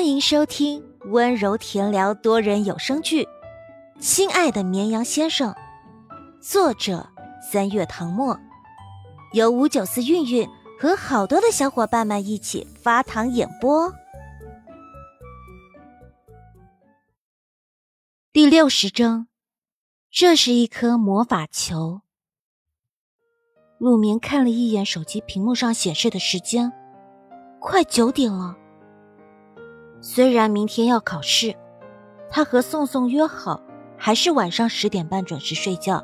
欢迎收听温柔甜聊多人有声剧《亲爱的绵羊先生》，作者三月唐末，由五九四韵韵和好多的小伙伴们一起发糖演播。第六十章，这是一颗魔法球。陆明看了一眼手机屏幕上显示的时间，快九点了。虽然明天要考试，他和宋宋约好，还是晚上十点半准时睡觉，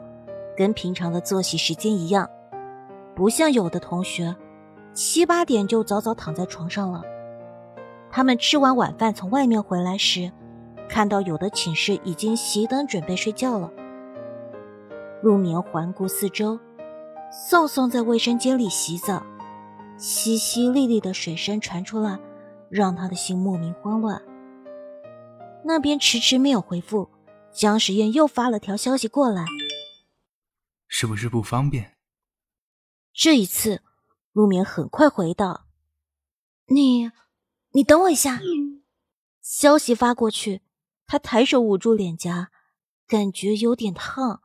跟平常的作息时间一样。不像有的同学，七八点就早早躺在床上了。他们吃完晚饭从外面回来时，看到有的寝室已经熄灯准备睡觉了。陆明环顾四周，宋宋在卫生间里洗澡，淅淅沥沥的水声传出来。让他的心莫名慌乱。那边迟迟没有回复，江时宴又发了条消息过来：“是不是不方便？”这一次，陆眠很快回道：“你，你等我一下。”消息发过去，他抬手捂住脸颊，感觉有点烫，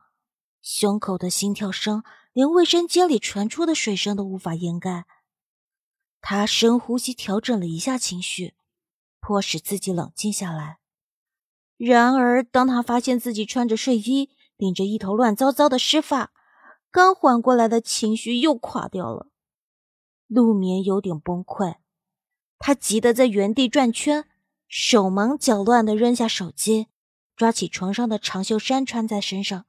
胸口的心跳声连卫生间里传出的水声都无法掩盖。他深呼吸，调整了一下情绪，迫使自己冷静下来。然而，当他发现自己穿着睡衣，顶着一头乱糟糟的湿发，刚缓过来的情绪又垮掉了。陆眠有点崩溃，他急得在原地转圈，手忙脚乱地扔下手机，抓起床上的长袖衫穿在身上，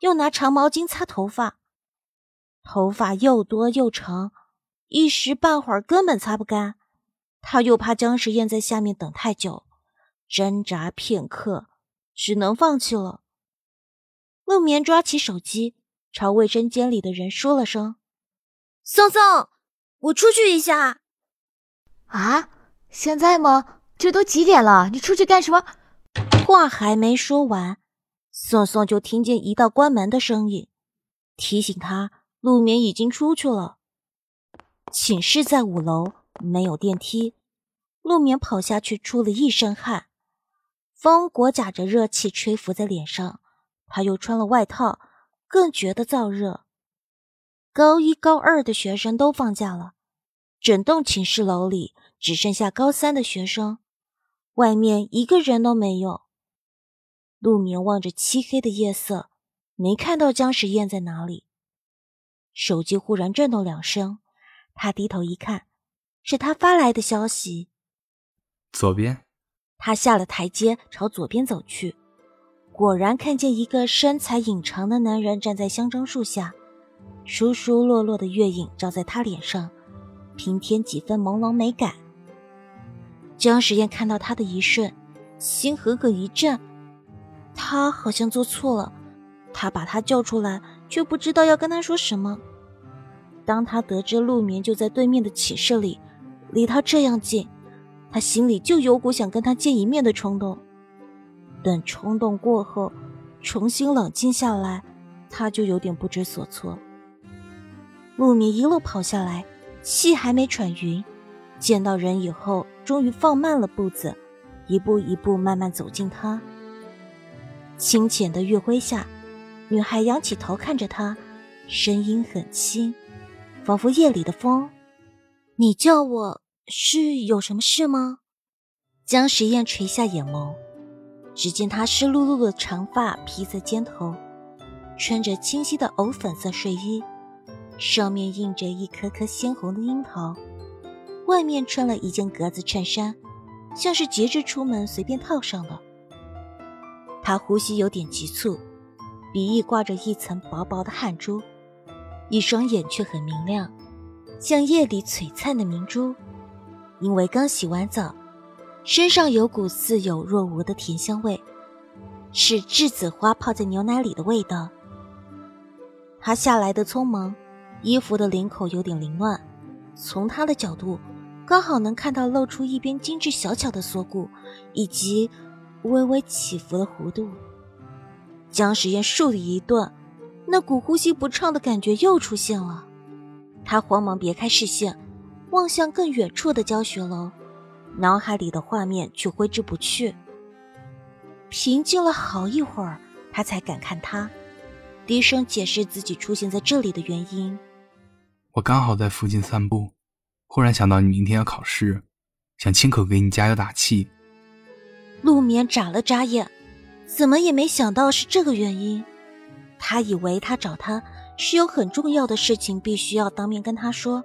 又拿长毛巾擦头发。头发又多又长。一时半会儿根本擦不干，他又怕姜时宴在下面等太久，挣扎片刻，只能放弃了。陆眠抓起手机，朝卫生间里的人说了声：“宋宋，我出去一下。”“啊，现在吗？这都几点了？你出去干什么？”话还没说完，宋宋就听见一道关门的声音，提醒他陆眠已经出去了。寝室在五楼，没有电梯。陆眠跑下去，出了一身汗，风裹夹着热气吹拂在脸上。他又穿了外套，更觉得燥热。高一、高二的学生都放假了，整栋寝室楼里只剩下高三的学生，外面一个人都没有。陆眠望着漆黑的夜色，没看到姜时宴在哪里。手机忽然震动两声。他低头一看，是他发来的消息。左边，他下了台阶，朝左边走去，果然看见一个身材隐长的男人站在香樟树下，疏疏落落的月影照在他脸上，平添几分朦胧美感。江时宴看到他的一瞬，心狠狠一震，他好像做错了，他把他叫出来，却不知道要跟他说什么。当他得知陆眠就在对面的寝室里，离他这样近，他心里就有股想跟他见一面的冲动。等冲动过后，重新冷静下来，他就有点不知所措。陆眠一路跑下来，气还没喘匀，见到人以后，终于放慢了步子，一步一步慢慢走近他。清浅的月辉下，女孩仰起头看着他，声音很轻。仿佛夜里的风，你叫我是有什么事吗？江时宴垂下眼眸，只见他湿漉漉的长发披在肩头，穿着清晰的藕粉色睡衣，上面印着一颗颗鲜红的樱桃，外面穿了一件格子衬衫，像是节日出门随便套上的。他呼吸有点急促，鼻翼挂着一层薄薄的汗珠。一双眼却很明亮，像夜里璀璨的明珠。因为刚洗完澡，身上有股似有若无的甜香味，是栀子花泡在牛奶里的味道。他下来的匆忙，衣服的领口有点凌乱，从他的角度，刚好能看到露出一边精致小巧的锁骨，以及微微起伏的弧度。江时宴竖了一顿。那股呼吸不畅的感觉又出现了，他慌忙别开视线，望向更远处的教学楼，脑海里的画面却挥之不去。平静了好一会儿，他才敢看他，低声解释自己出现在这里的原因。我刚好在附近散步，忽然想到你明天要考试，想亲口给你加油打气。陆眠眨了眨眼，怎么也没想到是这个原因。他以为他找他是有很重要的事情，必须要当面跟他说，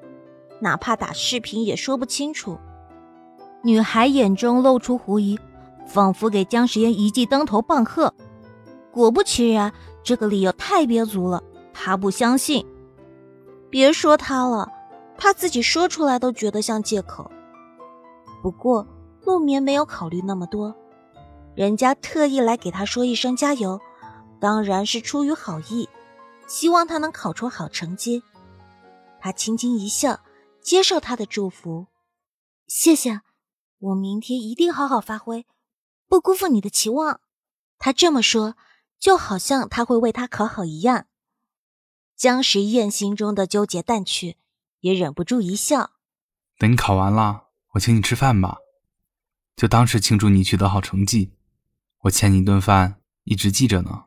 哪怕打视频也说不清楚。女孩眼中露出狐疑，仿佛给姜时烟一记当头棒喝。果不其然，这个理由太憋足了，他不相信。别说他了，他自己说出来都觉得像借口。不过陆眠没有考虑那么多，人家特意来给他说一声加油，当然是出于好意，希望他能考出好成绩。他轻轻一笑，接受他的祝福，谢谢。我明天一定好好发挥，不辜负你的期望。他这么说，就好像他会为他考好一样。江时宴心中的纠结淡去，也忍不住一笑。等你考完了，我请你吃饭吧，就当是庆祝你取得好成绩。我欠你一顿饭，一直记着呢。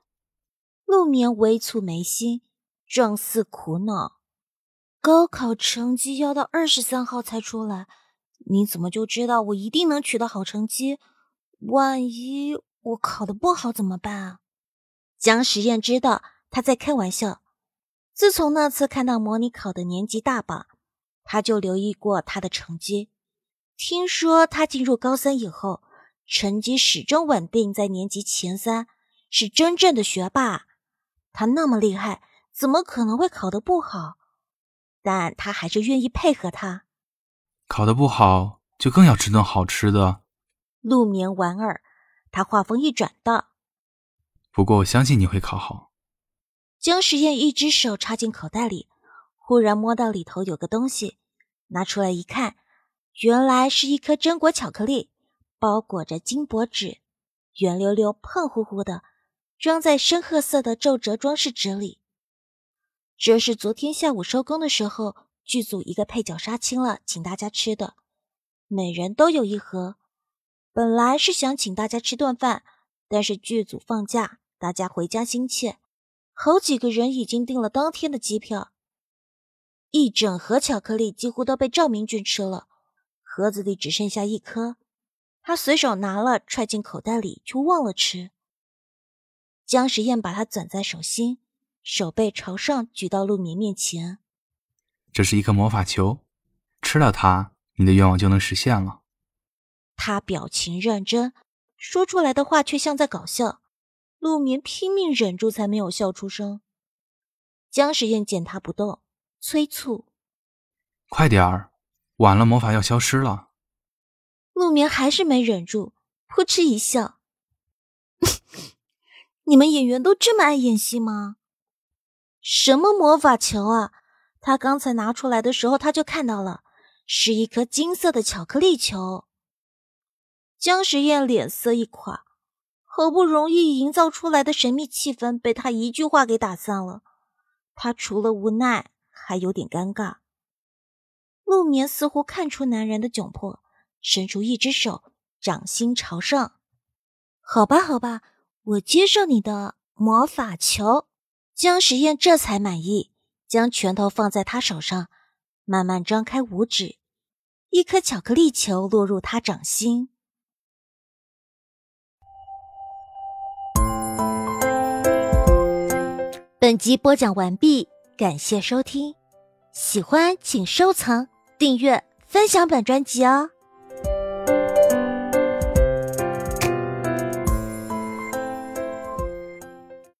陆眠微蹙眉心，状似苦恼。高考成绩要到二十三号才出来。你怎么就知道我一定能取得好成绩？万一我考的不好怎么办啊？江时宴知道他在开玩笑。自从那次看到模拟考的年级大榜，他就留意过他的成绩。听说他进入高三以后，成绩始终稳定在年级前三，是真正的学霸。他那么厉害，怎么可能会考得不好？但他还是愿意配合他。考得不好，就更要吃顿好吃的。陆眠莞尔，他话锋一转道：“不过我相信你会考好。”江时宴一只手插进口袋里，忽然摸到里头有个东西，拿出来一看，原来是一颗榛果巧克力，包裹着金箔纸，圆溜溜、胖乎乎的，装在深褐色的皱褶装饰纸里。这是昨天下午收工的时候。剧组一个配角杀青了，请大家吃的，每人都有一盒。本来是想请大家吃顿饭，但是剧组放假，大家回家心切，好几个人已经订了当天的机票。一整盒巧克力几乎都被赵明俊吃了，盒子里只剩下一颗，他随手拿了揣进口袋里，却忘了吃。姜时宴把它攥在手心，手背朝上举到陆明面前。这是一颗魔法球，吃了它，你的愿望就能实现了。他表情认真，说出来的话却像在搞笑。陆眠拼命忍住，才没有笑出声。姜时宴见他不动，催促：“快点儿，晚了魔法要消失了。”陆眠还是没忍住，扑哧一笑：“你们演员都这么爱演戏吗？什么魔法球啊？”他刚才拿出来的时候，他就看到了，是一颗金色的巧克力球。姜时宴脸色一垮，好不容易营造出来的神秘气氛被他一句话给打散了。他除了无奈，还有点尴尬。陆眠似乎看出男人的窘迫，伸出一只手，掌心朝上：“好吧，好吧，我接受你的魔法球。”姜时宴这才满意。将拳头放在他手上，慢慢张开五指，一颗巧克力球落入他掌心。本集播讲完毕，感谢收听，喜欢请收藏、订阅、分享本专辑哦。